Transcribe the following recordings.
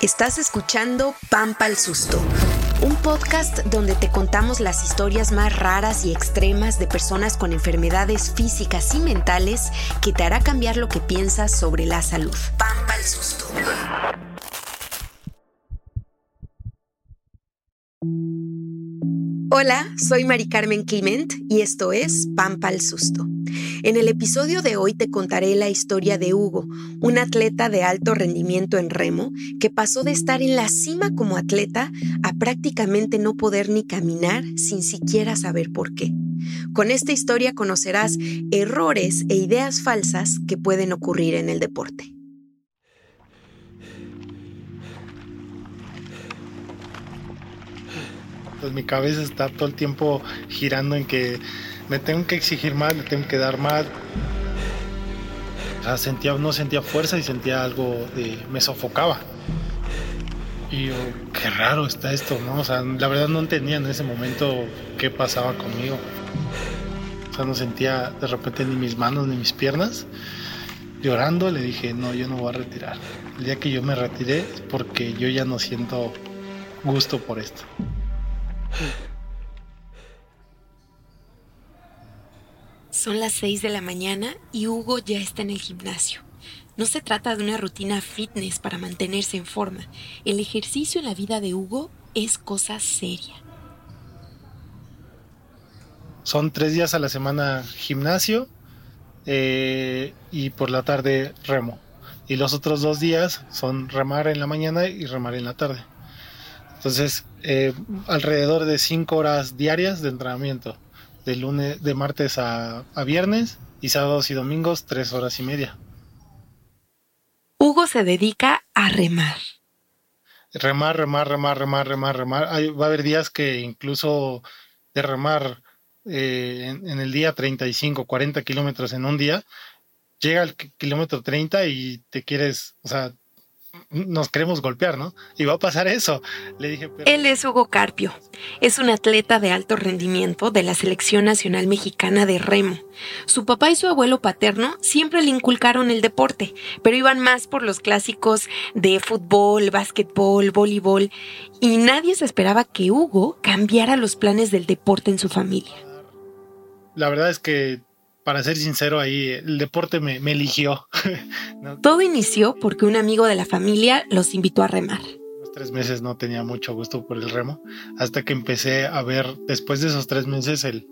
Estás escuchando Pampa el Susto, un podcast donde te contamos las historias más raras y extremas de personas con enfermedades físicas y mentales que te hará cambiar lo que piensas sobre la salud. Pampa el Susto. Hola, soy Mari Carmen Clement y esto es Pampa el Susto. En el episodio de hoy te contaré la historia de Hugo, un atleta de alto rendimiento en remo que pasó de estar en la cima como atleta a prácticamente no poder ni caminar sin siquiera saber por qué. Con esta historia conocerás errores e ideas falsas que pueden ocurrir en el deporte. Pues mi cabeza está todo el tiempo girando en que me tengo que exigir más, me tengo que dar más. sentía, no sentía fuerza y sentía algo de. me sofocaba. Y yo, qué raro está esto, ¿no? O sea, la verdad no entendía en ese momento qué pasaba conmigo. O sea, no sentía de repente ni mis manos ni mis piernas. Llorando le dije, no, yo no voy a retirar. El día que yo me retiré es porque yo ya no siento gusto por esto. Son las 6 de la mañana y Hugo ya está en el gimnasio. No se trata de una rutina fitness para mantenerse en forma. El ejercicio en la vida de Hugo es cosa seria. Son tres días a la semana gimnasio eh, y por la tarde remo. Y los otros dos días son remar en la mañana y remar en la tarde. Entonces, eh, alrededor de cinco horas diarias de entrenamiento de lunes, de martes a, viernes y sábados y domingos tres horas y media. Hugo se dedica a remar. Remar, remar, remar, remar, remar, remar. va a haber días que incluso de remar eh, en, en, el día 35, 40 kilómetros en un día, llega al kilómetro 30 y te quieres, o sea, nos queremos golpear, ¿no? Y va a pasar eso. Le dije, Él es Hugo Carpio. Es un atleta de alto rendimiento de la Selección Nacional Mexicana de Remo. Su papá y su abuelo paterno siempre le inculcaron el deporte, pero iban más por los clásicos de fútbol, básquetbol, voleibol, y nadie se esperaba que Hugo cambiara los planes del deporte en su familia. La verdad es que para ser sincero, ahí el deporte me, eligió. Todo inició porque un amigo de la familia los invitó a remar. Los tres meses no tenía mucho gusto por el remo, hasta que empecé a ver, después de esos tres meses, el,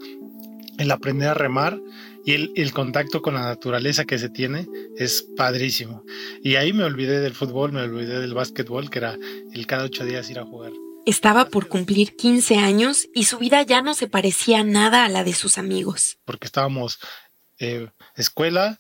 el aprender a remar y el, el, contacto con la naturaleza que se tiene es padrísimo. Y ahí me olvidé del fútbol, me olvidé del básquetbol, que era el cada ocho días ir a jugar. Estaba por cumplir 15 años y su vida ya no se parecía nada a la de sus amigos. Porque estábamos eh, escuela,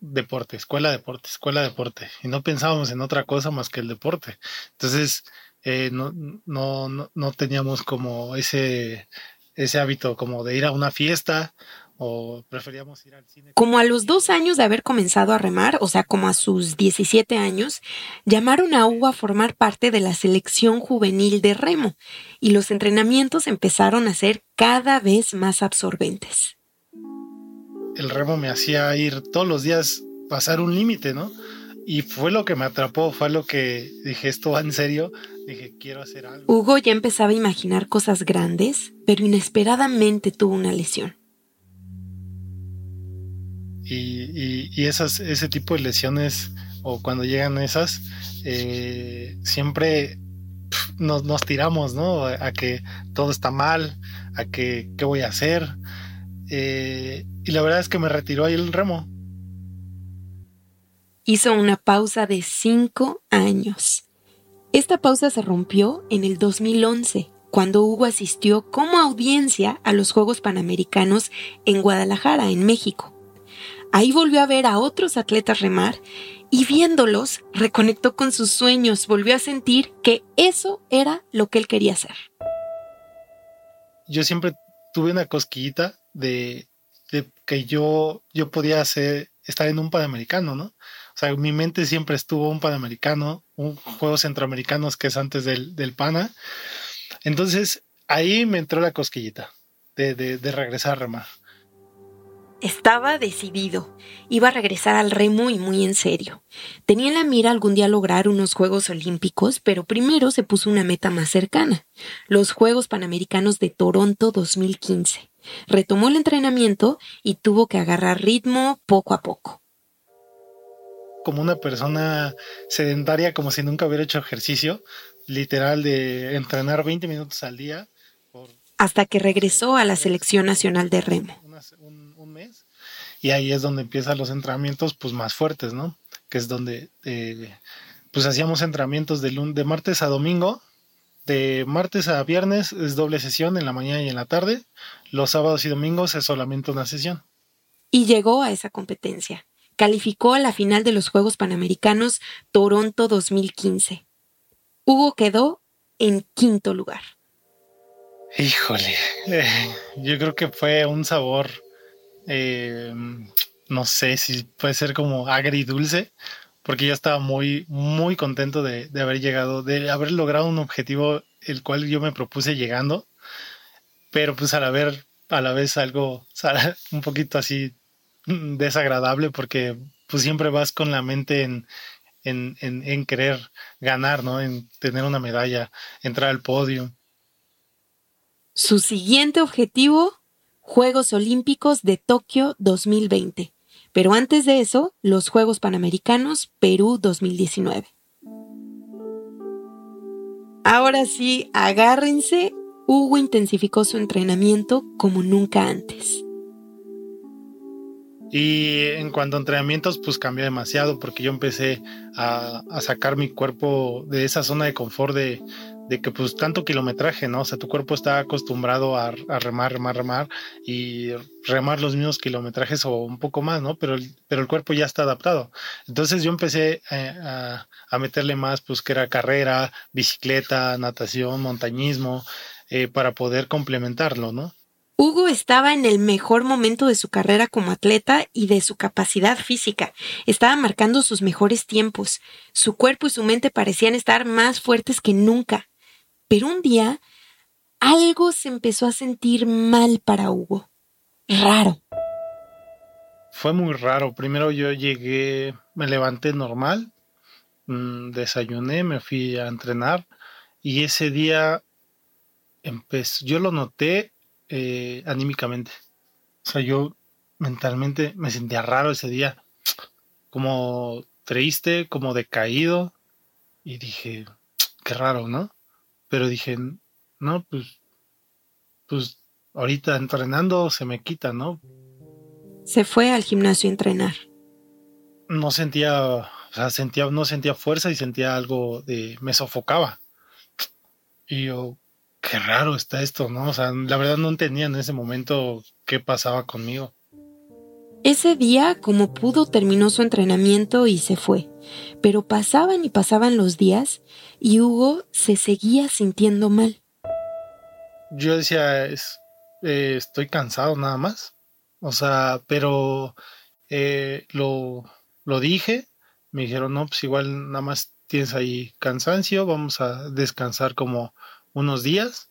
deporte, escuela, deporte, escuela, deporte. Y no pensábamos en otra cosa más que el deporte. Entonces, eh, no, no, no, teníamos como ese, ese hábito como de ir a una fiesta o preferíamos ir al cine. Como a los dos años de haber comenzado a remar, o sea, como a sus 17 años, llamaron a Hugo a formar parte de la selección juvenil de remo y los entrenamientos empezaron a ser cada vez más absorbentes el remo me hacía ir todos los días, pasar un límite, ¿no? Y fue lo que me atrapó, fue lo que dije, esto va en serio, dije, quiero hacer algo. Hugo ya empezaba a imaginar cosas grandes, pero inesperadamente tuvo una lesión. Y, esas, ese tipo de lesiones, o cuando llegan esas, eh, siempre nos, nos, tiramos, ¿no? A que todo está mal, a que qué voy a hacer. Eh, y la verdad es que me retiró ahí el remo. Hizo una pausa de cinco años. Esta pausa se rompió en el 2011, cuando Hugo asistió como audiencia a los Juegos Panamericanos en Guadalajara, en México. Ahí volvió a ver a otros atletas remar y viéndolos reconectó con sus sueños, volvió a sentir que eso era lo que él quería hacer. Yo siempre tuve una cosquillita de, que yo, yo podía hacer, estar en un Panamericano, ¿no? O sea, mi mente siempre estuvo un Panamericano, un juego centroamericanos que es antes del, del Pana. Entonces, ahí me entró la cosquillita de, de, regresar a remar. estaba decidido. Iba a regresar al remo y muy en serio. Tenía en la mira algún día lograr unos Juegos Olímpicos, pero primero se puso una meta más cercana, los Juegos Panamericanos de Toronto 2015. Retomó el entrenamiento y tuvo que agarrar ritmo poco a poco. Como una persona sedentaria, como si nunca hubiera hecho ejercicio, literal de entrenar 20 minutos al día. Hasta que regresó a la Selección Nacional de Remo y ahí es donde empiezan los entrenamientos pues más fuertes, ¿no? Que es donde eh, pues hacíamos entrenamientos de, de martes a domingo, de martes a viernes es doble sesión en la mañana y en la tarde, los sábados y domingos es solamente una sesión. Y llegó a esa competencia. Calificó a la final de los Juegos Panamericanos Toronto 2015. Hugo quedó en quinto lugar. Híjole, eh, yo creo que fue un sabor eh, no sé si puede ser como agridulce, porque yo estaba muy, muy contento de, haber llegado, de haber logrado un objetivo el cual yo me propuse llegando, pero pues al haber a la vez algo un poquito así desagradable porque pues siempre vas con la mente en, en, en, querer ganar, ¿no? En tener una medalla, entrar al podio. Su siguiente objetivo Juegos Olímpicos de Tokio 2020. Pero antes de eso, los Juegos Panamericanos Perú 2019. Ahora sí, agárrense, Hugo intensificó su entrenamiento como nunca antes. Y en cuanto a entrenamientos, pues cambió demasiado porque yo empecé a, sacar mi cuerpo de esa zona de confort de, que pues tanto kilometraje, ¿no? O sea, tu cuerpo está acostumbrado a, remar, remar, remar y remar los mismos kilometrajes o un poco más, ¿no? Pero, pero el cuerpo ya está adaptado. Entonces yo empecé eh, a, a, meterle más, pues que era carrera, bicicleta, natación, montañismo, eh, para poder complementarlo, ¿no? Hugo estaba en el mejor momento de su carrera como atleta y de su capacidad física. Estaba marcando sus mejores tiempos. Su cuerpo y su mente parecían estar más fuertes que nunca. Pero un día algo se empezó a sentir mal para Hugo. Raro. Fue muy raro. Primero yo llegué, me levanté normal, mm, desayuné, me fui a entrenar y ese día empezó, yo lo noté eh, anímicamente. O sea, yo mentalmente me sentía raro ese día, como triste, como decaído, y dije, qué raro, ¿no? Pero dije, no, pues, pues ahorita entrenando se me quita, ¿no? Se fue al gimnasio a entrenar. No sentía, o sea, sentía, no sentía fuerza y sentía algo de, me sofocaba. Y yo, qué raro está esto, ¿no? O sea, la verdad no entendía en ese momento qué pasaba conmigo. Ese día, como pudo, terminó su entrenamiento y se fue. Pero pasaban y pasaban los días y Hugo se seguía sintiendo mal. Yo decía, es, eh, estoy cansado nada más. O sea, pero eh, lo, lo dije. Me dijeron, no, pues igual nada más tienes ahí cansancio, vamos a descansar como unos días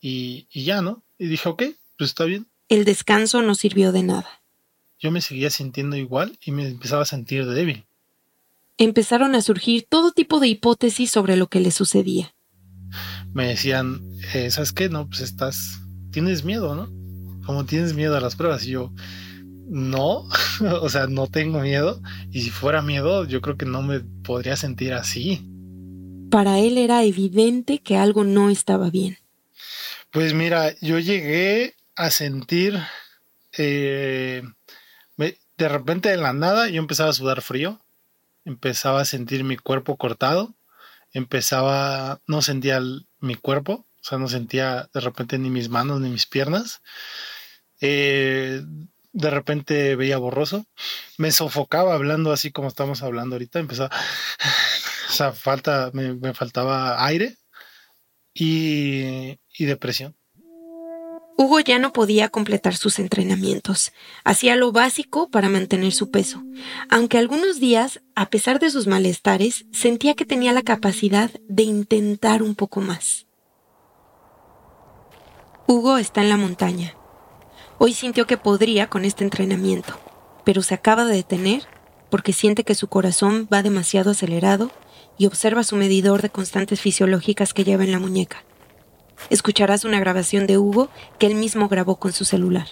y, ya, ¿no? Y dije, ok, pues está bien. El descanso no sirvió de nada. Yo me seguía sintiendo igual y me empezaba a sentir débil. Empezaron a surgir todo tipo de hipótesis sobre lo que le sucedía. Me decían, eh, ¿sabes qué? No, pues estás, tienes miedo, ¿no? Como tienes miedo a las pruebas. Y yo, no, o sea, no tengo miedo. Y si fuera miedo, yo creo que no me podría sentir así. Para él era evidente que algo no estaba bien. Pues mira, yo llegué a sentir, eh, de repente de la nada, yo empezaba a sudar frío, empezaba a sentir mi cuerpo cortado, empezaba, no sentía mi cuerpo, o sea, no sentía de repente ni mis manos ni mis piernas. Eh, de repente veía borroso, me sofocaba hablando así como estamos hablando ahorita, empezaba o sea, falta, me, faltaba aire y, y depresión. Hugo ya no podía completar sus entrenamientos. Hacía lo básico para mantener su peso, aunque algunos días, a pesar de sus malestares, sentía que tenía la capacidad de intentar un poco más. Hugo está en la montaña. Hoy sintió que podría con este entrenamiento, pero se acaba de detener porque siente que su corazón va demasiado acelerado y observa su medidor de constantes fisiológicas que lleva en la muñeca. Escucharás una grabación de Hugo que él mismo grabó con su celular.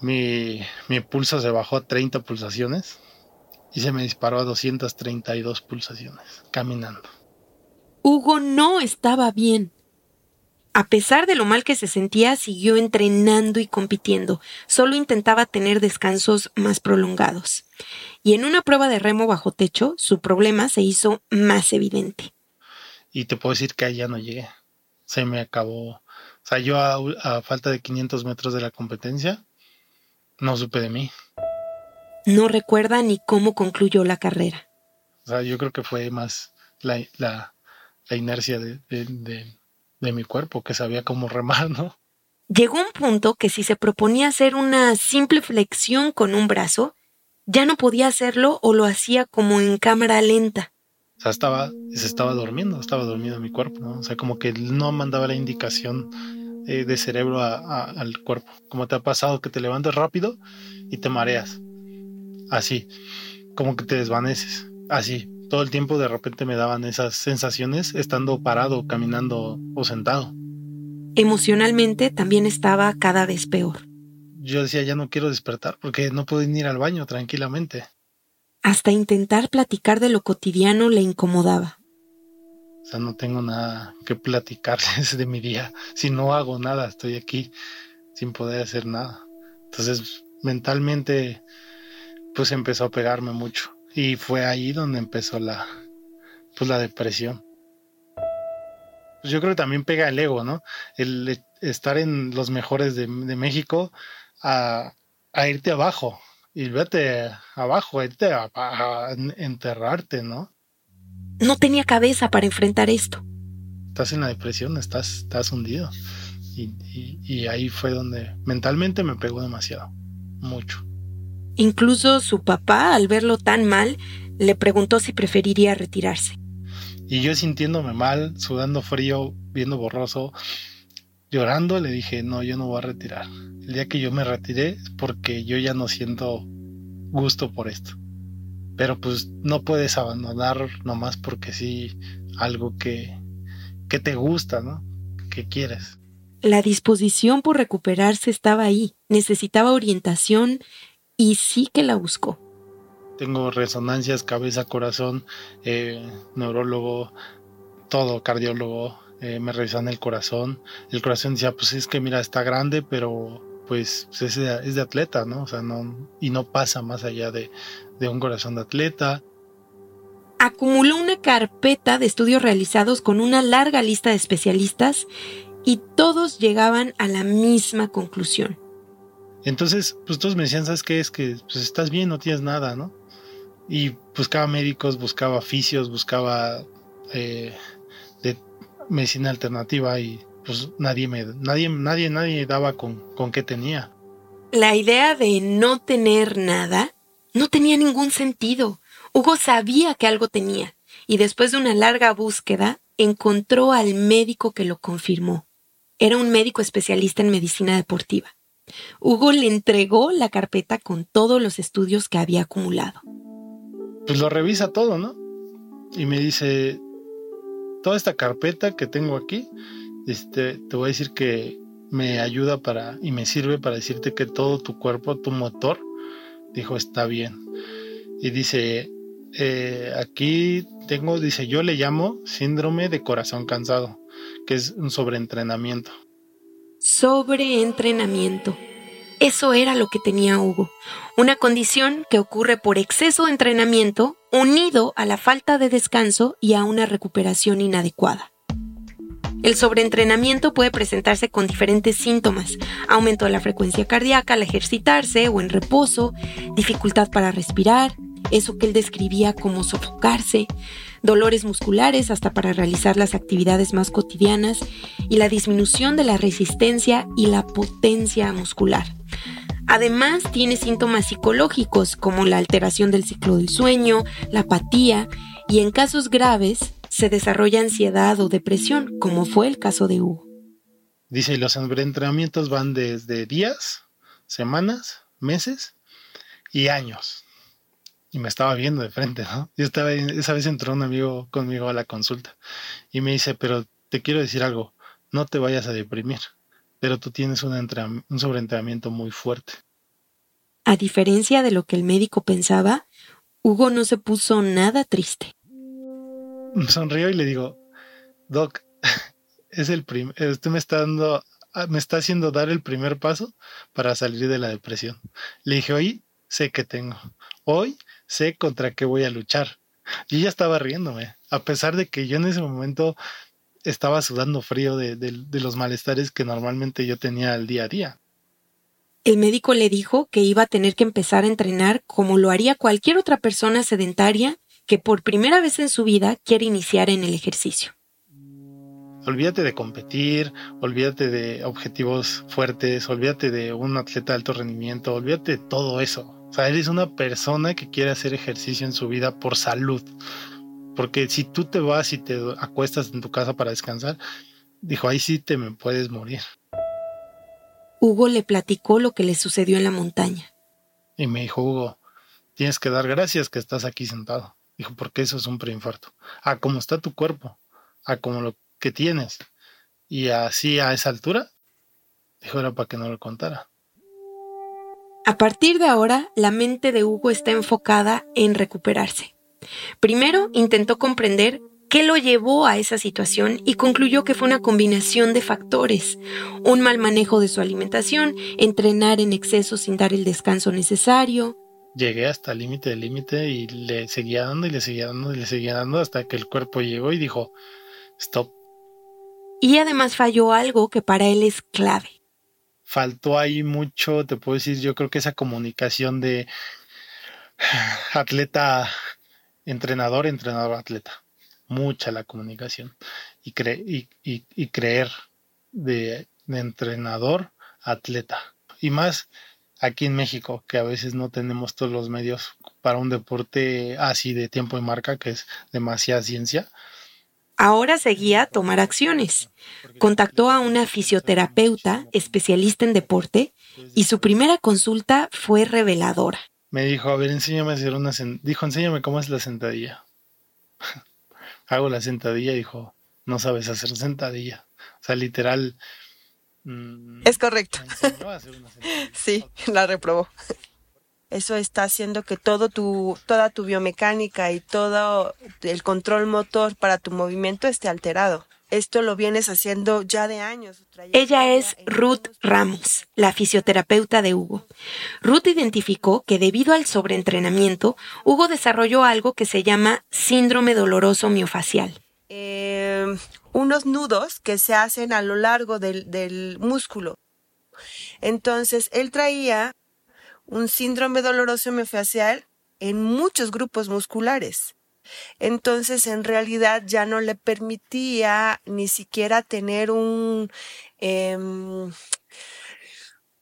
Mi, mi pulso se bajó a 30 pulsaciones y se me disparó a 232 pulsaciones, caminando. Hugo no estaba bien. A pesar de lo mal que se sentía, siguió entrenando y compitiendo. Solo intentaba tener descansos más prolongados. Y en una prueba de remo bajo techo, su problema se hizo más evidente. Y te puedo decir que allá no llegué. Se me acabó. O sea, yo a, a falta de 500 metros de la competencia, no supe de mí. No recuerda ni cómo concluyó la carrera. O sea, yo creo que fue más la, la, la inercia de, de, de, mi cuerpo, que sabía cómo remar, ¿no? Llegó un punto que si se proponía hacer una simple flexión con un brazo, ya no podía hacerlo o lo hacía como en cámara lenta. O sea, estaba, se estaba durmiendo, estaba dormido mi cuerpo, ¿no? O sea, como que no mandaba la indicación eh, de cerebro al cuerpo. Como te ha pasado que te levantas rápido y te mareas. Así, como que te desvaneces. Así, todo el tiempo de repente me daban esas sensaciones estando parado, caminando o sentado. Emocionalmente también estaba cada vez peor. Yo decía, ya no quiero despertar porque no puedo ir al baño tranquilamente. Hasta intentar platicar de lo cotidiano le incomodaba. O sea, no tengo nada que platicarles de mi día. Si no hago nada, estoy aquí sin poder hacer nada. Entonces, mentalmente, pues empezó a pegarme mucho. Y fue ahí donde empezó la, pues la depresión. Pues yo creo que también pega el ego, ¿no? El estar en los mejores de, México a, irte abajo. Y vete abajo, irte a enterrarte, ¿no? No tenía cabeza para enfrentar esto. Estás en la depresión, estás, estás hundido. Y, ahí fue donde mentalmente me pegó demasiado, mucho. Incluso su papá, al verlo tan mal, le preguntó si preferiría retirarse. Y yo sintiéndome mal, sudando frío, viendo borroso, llorando, le dije, no, yo no voy a retirar. El día que yo me retiré es porque yo ya no siento gusto por esto pero pues no puedes abandonar nomás porque sí algo que, que te gusta, ¿no? Que quieres. La disposición por recuperarse estaba ahí, necesitaba orientación y sí que la buscó. Tengo resonancias, cabeza, corazón, eh, neurólogo, todo, cardiólogo, eh, me revisan el corazón. El corazón decía, pues es que mira, está grande, pero pues, es, de, es, de, atleta, ¿no? O sea, no, y no pasa más allá de, de un corazón de atleta. Acumuló una carpeta de estudios realizados con una larga lista de especialistas y todos llegaban a la misma conclusión. Entonces, pues todos me decían, ¿sabes qué? Es que pues, estás bien, no tienes nada, ¿no? Y buscaba médicos, buscaba oficios, buscaba eh, medicina alternativa y pues nadie me, nadie, nadie, nadie daba con, con qué tenía. La idea de no tener nada no tenía ningún sentido. Hugo sabía que algo tenía, y después de una larga búsqueda, encontró al médico que lo confirmó. Era un médico especialista en medicina deportiva. Hugo le entregó la carpeta con todos los estudios que había acumulado. Pues lo revisa todo, ¿no? Y me dice, toda esta carpeta que tengo aquí, este, te voy a decir que me ayuda para y me sirve para decirte que todo tu cuerpo, tu motor, dijo, está bien. Y dice, eh, aquí tengo, dice, yo le llamo síndrome de corazón cansado, que es un sobreentrenamiento. Sobreentrenamiento. Eso era lo que tenía Hugo, una condición que ocurre por exceso de entrenamiento unido a la falta de descanso y a una recuperación inadecuada. El sobreentrenamiento puede presentarse con diferentes síntomas, aumento de la frecuencia cardíaca al ejercitarse o en reposo, dificultad para respirar, eso que él describía como sofocarse, dolores musculares hasta para realizar las actividades más cotidianas y la disminución de la resistencia y la potencia muscular. Además, tiene síntomas psicológicos como la alteración del ciclo del sueño, la apatía y en casos graves se desarrolla ansiedad o depresión, como fue el caso de Hugo. Dice, los entrenamientos van desde días, semanas, meses y años. Y me estaba viendo de frente, ¿no? Yo estaba, esa vez entró un amigo conmigo a la consulta y me dice, pero te quiero decir algo, no te vayas a deprimir, pero tú tienes un, un sobreentrenamiento muy fuerte. A diferencia de lo que el médico pensaba, Hugo no se puso nada triste. Sonrió y le digo, Doc, es el usted me está dando, ah, me está haciendo dar el primer paso para salir de la depresión. Le dije, hoy sé que tengo, hoy sé contra qué voy a luchar. Y ya estaba riéndome, a pesar de que yo en ese momento estaba sudando frío de, de los malestares que normalmente yo tenía al día a día. El médico le dijo que iba a tener que empezar a entrenar como lo haría cualquier otra persona sedentaria que por primera vez en su vida quiere iniciar en el ejercicio. Olvídate de competir, olvídate de objetivos fuertes, olvídate de un atleta de alto rendimiento, olvídate de todo eso. O sea, eres una persona que quiere hacer ejercicio en su vida por salud. Porque si tú te vas y te acuestas en tu casa para descansar, dijo, ahí sí te me puedes morir. Hugo le platicó lo que le sucedió en la montaña. Y me dijo, Hugo, tienes que dar gracias que estás aquí sentado. Dijo, porque eso es un preinfarto. A cómo está tu cuerpo, a cómo lo que tienes. Y así a esa altura, dijo, era para que no lo contara. A partir de ahora, la mente de Hugo está enfocada en recuperarse. Primero intentó comprender qué lo llevó a esa situación y concluyó que fue una combinación de factores, un mal manejo de su alimentación, entrenar en exceso sin dar el descanso necesario, llegué hasta el límite del límite y le seguía dando y le seguía dando y le seguía dando hasta que el cuerpo llegó y dijo, stop. Y además falló algo que para él es clave. Faltó ahí mucho, te puedo decir, yo creo que esa comunicación de atleta, entrenador, entrenador, atleta. Mucha la comunicación y, y, creer de, de entrenador, atleta. Y más aquí en México, que a veces no tenemos todos los medios para un deporte así de tiempo y marca, que es demasiada ciencia. Ahora seguía a tomar acciones. Contactó a una fisioterapeuta especialista en deporte y su primera consulta fue reveladora. Me dijo, a ver, enséñame a hacer una... Dijo, enséñame cómo es la sentadilla. Hago la sentadilla dijo, no sabes hacer sentadilla. O sea, literal, Mm, es correcto. sí, la reprobó. Eso está haciendo que todo tu, toda tu biomecánica y todo el control motor para tu movimiento esté alterado. Esto lo vienes haciendo ya de años. Ella es Ruth Ramos, la fisioterapeuta de Hugo. Ruth identificó que debido al sobreentrenamiento, Hugo desarrolló algo que se llama síndrome doloroso miofacial. Eh, unos nudos que se hacen a lo largo del, músculo. Entonces, él traía un síndrome doloroso miofascial en muchos grupos musculares. Entonces, en realidad ya no le permitía ni siquiera tener un, em,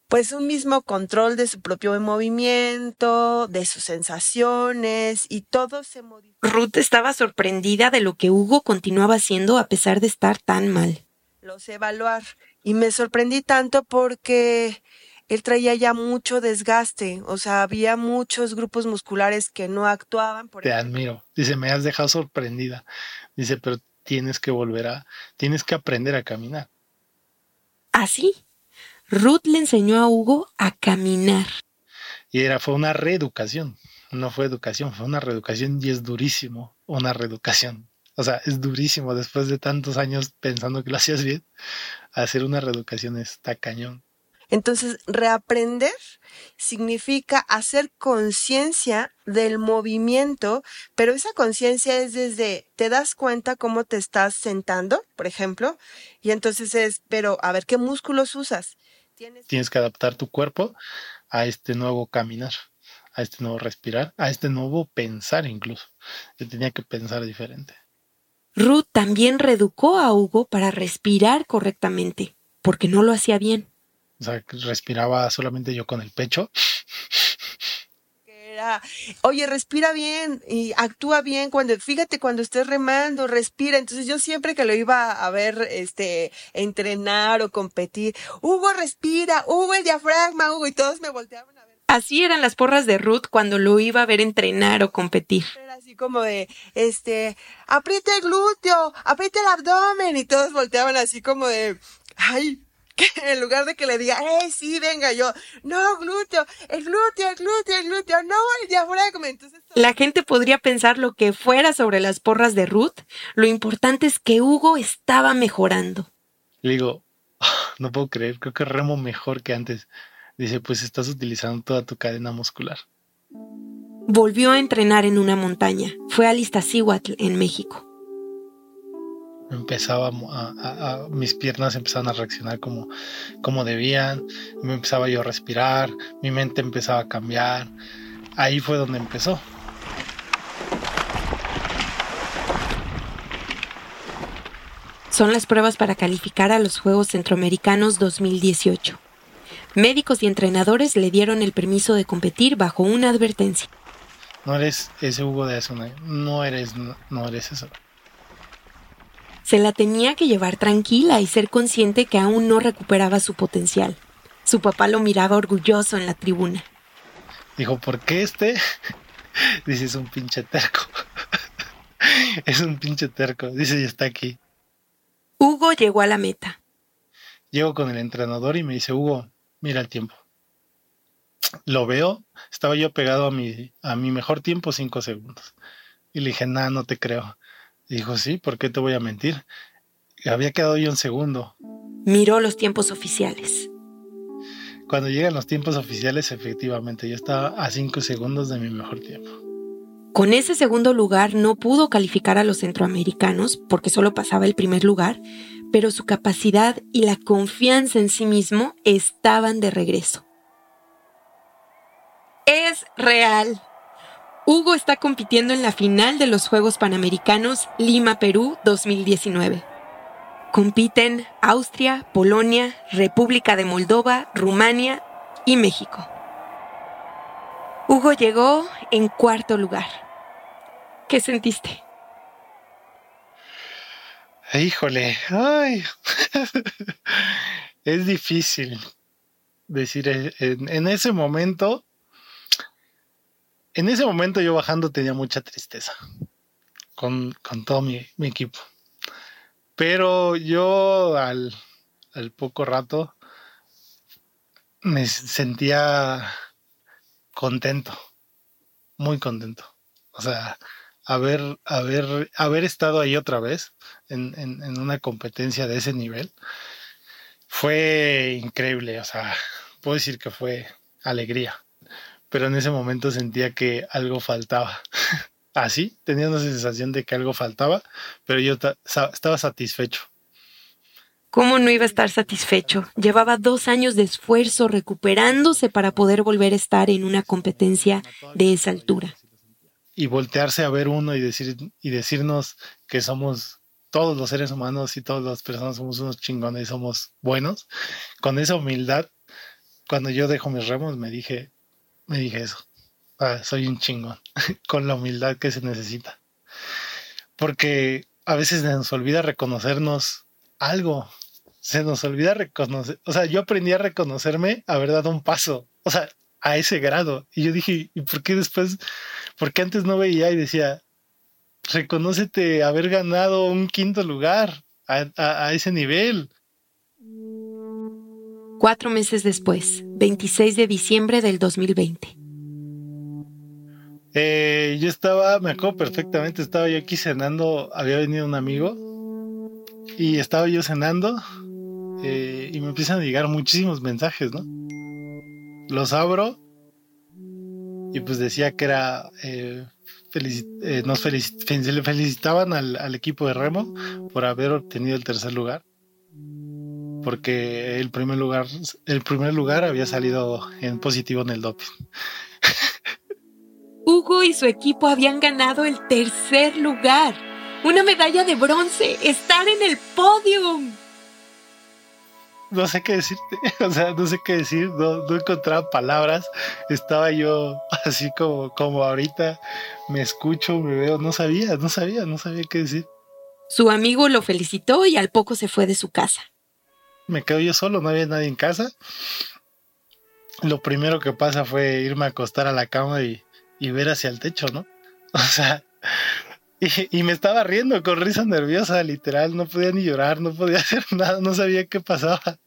pues un mismo control de su propio movimiento, de sus sensaciones y todo se modificó. Ruth estaba sorprendida de lo que Hugo continuaba haciendo a pesar de estar tan mal. Lo sé evaluar y me sorprendí tanto porque él traía ya mucho desgaste, o sea, había muchos grupos musculares que no actuaban. Te admiro. Dice, me has dejado sorprendida. Dice, pero tienes que volver a, tienes que aprender a caminar. ¿Así? ¿Ah, Ruth le enseñó a Hugo a caminar. Y era, fue una reeducación, no fue educación, fue una reeducación y es durísimo una reeducación. O sea, es durísimo después de tantos años pensando que lo hacías bien, hacer una reeducación está cañón. Entonces, reaprender significa hacer conciencia del movimiento, pero esa conciencia es desde, te das cuenta cómo te estás sentando, por ejemplo, y entonces es, pero a ver qué músculos usas. Tienes que adaptar tu cuerpo a este nuevo caminar, a este nuevo respirar, a este nuevo pensar incluso. Yo tenía que pensar diferente. Ruth también reeducó a Hugo para respirar correctamente, porque no lo hacía bien. O sea, respiraba solamente yo con el pecho. Era, oye, respira bien y actúa bien cuando, fíjate cuando estés remando, respira. Entonces yo siempre que lo iba a ver, este, entrenar o competir, Hugo respira, Hugo el diafragma, Hugo, y todos me volteaban a ver. Así eran las porras de Ruth cuando lo iba a ver entrenar o competir. Era así como de, este, aprieta el glúteo, aprieta el abdomen, y todos volteaban así como de, ay, que en lugar de que le diga, eh, sí, venga, yo, no, glúteo, el glúteo, el glúteo, el glúteo, no, el diafragma. Entonces, la gente podría pensar lo que fuera sobre las porras de Ruth, lo importante es que Hugo estaba mejorando. Le digo, ah, no puedo creer, creo que remo mejor que antes. Dice, pues estás utilizando toda tu cadena muscular. Volvió a entrenar en una montaña. Fue a Iztaccíhuatl, en México empezaba a, mis piernas empezaban a reaccionar como, como debían, me empezaba yo a respirar, mi mente empezaba a cambiar. Ahí fue donde empezó. Son las pruebas para calificar a los Juegos Centroamericanos 2018. Médicos y entrenadores le dieron el permiso de competir bajo una advertencia. No eres ese Hugo de eso, no eres, no eres eso. Se la tenía que llevar tranquila y ser consciente que aún no recuperaba su potencial. Su papá lo miraba orgulloso en la tribuna. Dijo, ¿por qué este? Dice, es un pinche terco. es un pinche terco. Dice, y está aquí. Hugo llegó a la meta. Llego con el entrenador y me dice, Hugo, mira el tiempo. Lo veo, estaba yo pegado a mi, a mi mejor tiempo, cinco segundos. Y le dije, nada, no te creo. Dijo, sí, ¿por qué te voy a mentir? Había quedado yo un segundo. Miró los tiempos oficiales. Cuando llegan los tiempos oficiales, efectivamente, yo estaba a cinco segundos de mi mejor tiempo. Con ese segundo lugar no pudo calificar a los centroamericanos porque solo pasaba el primer lugar, pero su capacidad y la confianza en sí mismo estaban de regreso. Es real. Hugo está compitiendo en la final de los Juegos Panamericanos Lima, Perú 2019. Compiten Austria, Polonia, República de Moldova, Rumania y México. Hugo llegó en cuarto lugar. ¿Qué sentiste? Híjole, ay. es difícil decir en ese momento en ese momento yo bajando tenía mucha tristeza con, todo mi, equipo. Pero yo al, poco rato me sentía contento, muy contento. O sea, haber, haber, haber estado ahí otra vez en, en, una competencia de ese nivel fue increíble. O sea, puedo decir que fue alegría pero en ese momento sentía que algo faltaba. Así, tenía una sensación de que algo faltaba, pero yo estaba satisfecho. ¿Cómo no iba a estar satisfecho? Llevaba dos años de esfuerzo recuperándose para poder volver a estar en una competencia de esa altura. Y voltearse a ver uno y, decir, y decirnos que somos todos los seres humanos y todas las personas somos unos chingones y somos buenos, con esa humildad, cuando yo dejo mis remos me dije, me dije eso. Ah, soy un chingón, con la humildad que se necesita. Porque a veces se nos olvida reconocernos algo. Se nos olvida reconocer. O sea, yo aprendí a reconocerme haber dado un paso. O sea, a ese grado. Y yo dije, ¿y por qué después? Porque antes no veía y decía, reconócete haber ganado un quinto lugar a, a ese nivel. Cuatro meses después, 26 de diciembre del 2020. Eh, yo estaba, me acuerdo perfectamente, estaba yo aquí cenando, había venido un amigo y estaba yo cenando eh, y me empiezan a llegar muchísimos mensajes, ¿no? Los abro y pues decía que era, eh, nos felicitaban al equipo de Remo por haber obtenido el tercer lugar porque el primer lugar, el primer lugar había salido en positivo en el doping. Hugo y su equipo habían ganado el tercer lugar, una medalla de bronce, estar en el podium. no sé qué decirte, o sea, no sé qué decir, no, no encontraba palabras, estaba yo así como, como ahorita, me escucho, me veo, no sabía, no sabía, no sabía qué decir. Su amigo lo felicitó y al poco se fue de su casa. Me quedo yo solo, no había nadie en casa. Lo primero que pasa fue irme a acostar a la cama y, y ver hacia el techo, ¿no? O sea, y, me estaba riendo con risa nerviosa, literal, no podía ni llorar, no podía hacer nada, no sabía qué pasaba.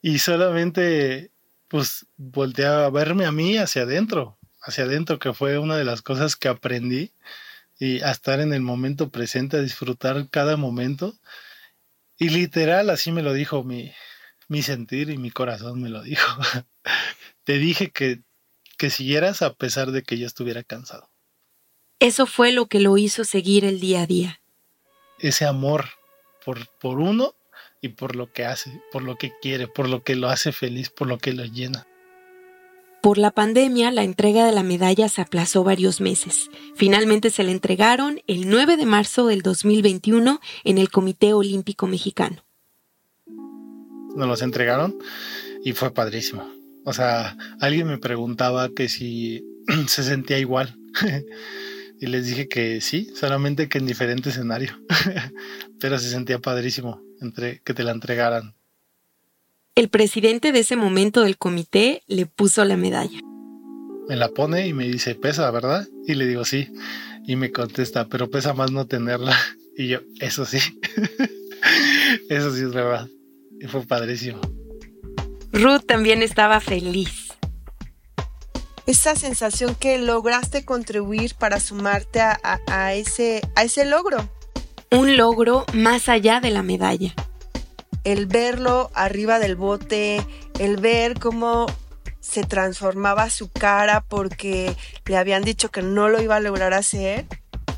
Y solamente, pues, volteé a verme a mí hacia adentro, hacia adentro, que fue una de las cosas que aprendí y a estar en el momento presente, a disfrutar cada momento. Y literal, así me lo dijo mi, mi sentir y mi corazón me lo dijo. Te dije que, que siguieras a pesar de que yo estuviera cansado. Eso fue lo que lo hizo seguir el día a día. Ese amor por, por uno y por lo que hace, por lo que quiere, por lo que lo hace feliz, por lo que lo llena. Por la pandemia, la entrega de la medalla se aplazó varios meses. Finalmente se le entregaron el 9 de marzo del 2021 en el Comité Olímpico Mexicano. Nos los entregaron y fue padrísimo. O sea, alguien me preguntaba que si se sentía igual. Y les dije que sí, solamente que en diferente escenario. Pero se sentía padrísimo entre que te la entregaran. El presidente de ese momento del comité le puso la medalla. Me la pone y me dice, pesa, ¿verdad? Y le digo, sí. Y me contesta, pero pesa más no tenerla. Y yo, eso sí. eso sí es verdad. Y fue padrísimo. Ruth también estaba feliz esa sensación que lograste contribuir para sumarte a, ese, a ese logro. Un logro más allá de la medalla. El verlo arriba del bote, el ver cómo se transformaba su cara porque le habían dicho que no lo iba a lograr hacer.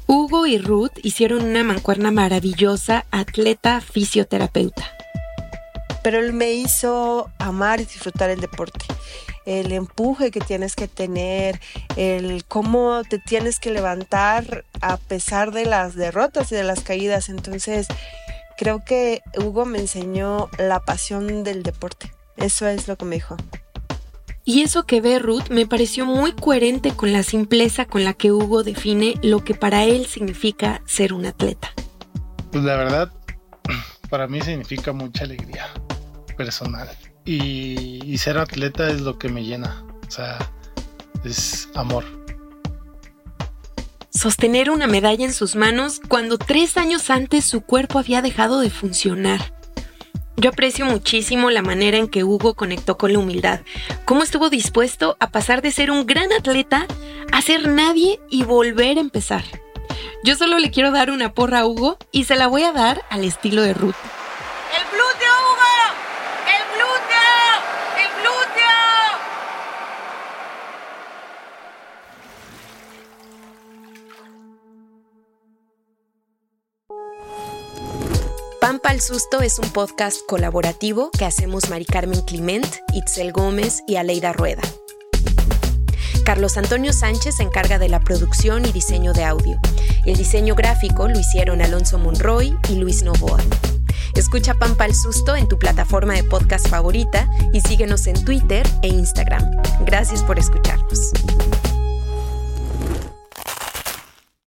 Hugo y Ruth hicieron una mancuerna maravillosa, atleta fisioterapeuta. Pero él me hizo amar y disfrutar el deporte el empuje que tienes que tener, el cómo te tienes que levantar a pesar de las derrotas y de las caídas. Entonces, creo que Hugo me enseñó la pasión del deporte. Eso es lo que me dijo. Y eso que ve Ruth me pareció muy coherente con la simpleza con la que Hugo define lo que para él significa ser un atleta. Pues la verdad, para mí significa mucha alegría personal y, ser atleta es lo que me llena. O sea, es amor. Sostener una medalla en sus manos cuando tres años antes su cuerpo había dejado de funcionar. Yo aprecio muchísimo la manera en que Hugo conectó con la humildad, cómo estuvo dispuesto a pasar de ser un gran atleta a ser nadie y volver a empezar. Yo solo le quiero dar una porra a Hugo y se la voy a dar al estilo de Ruth. Pampa al Susto es un podcast colaborativo que hacemos Mari Carmen Clement, Itzel Gómez y Aleida Rueda. Carlos Antonio Sánchez se encarga de la producción y diseño de audio. El diseño gráfico lo hicieron Alonso Monroy y Luis Novoa. Escucha Pampa al Susto en tu plataforma de podcast favorita y síguenos en Twitter e Instagram. Gracias por escucharnos.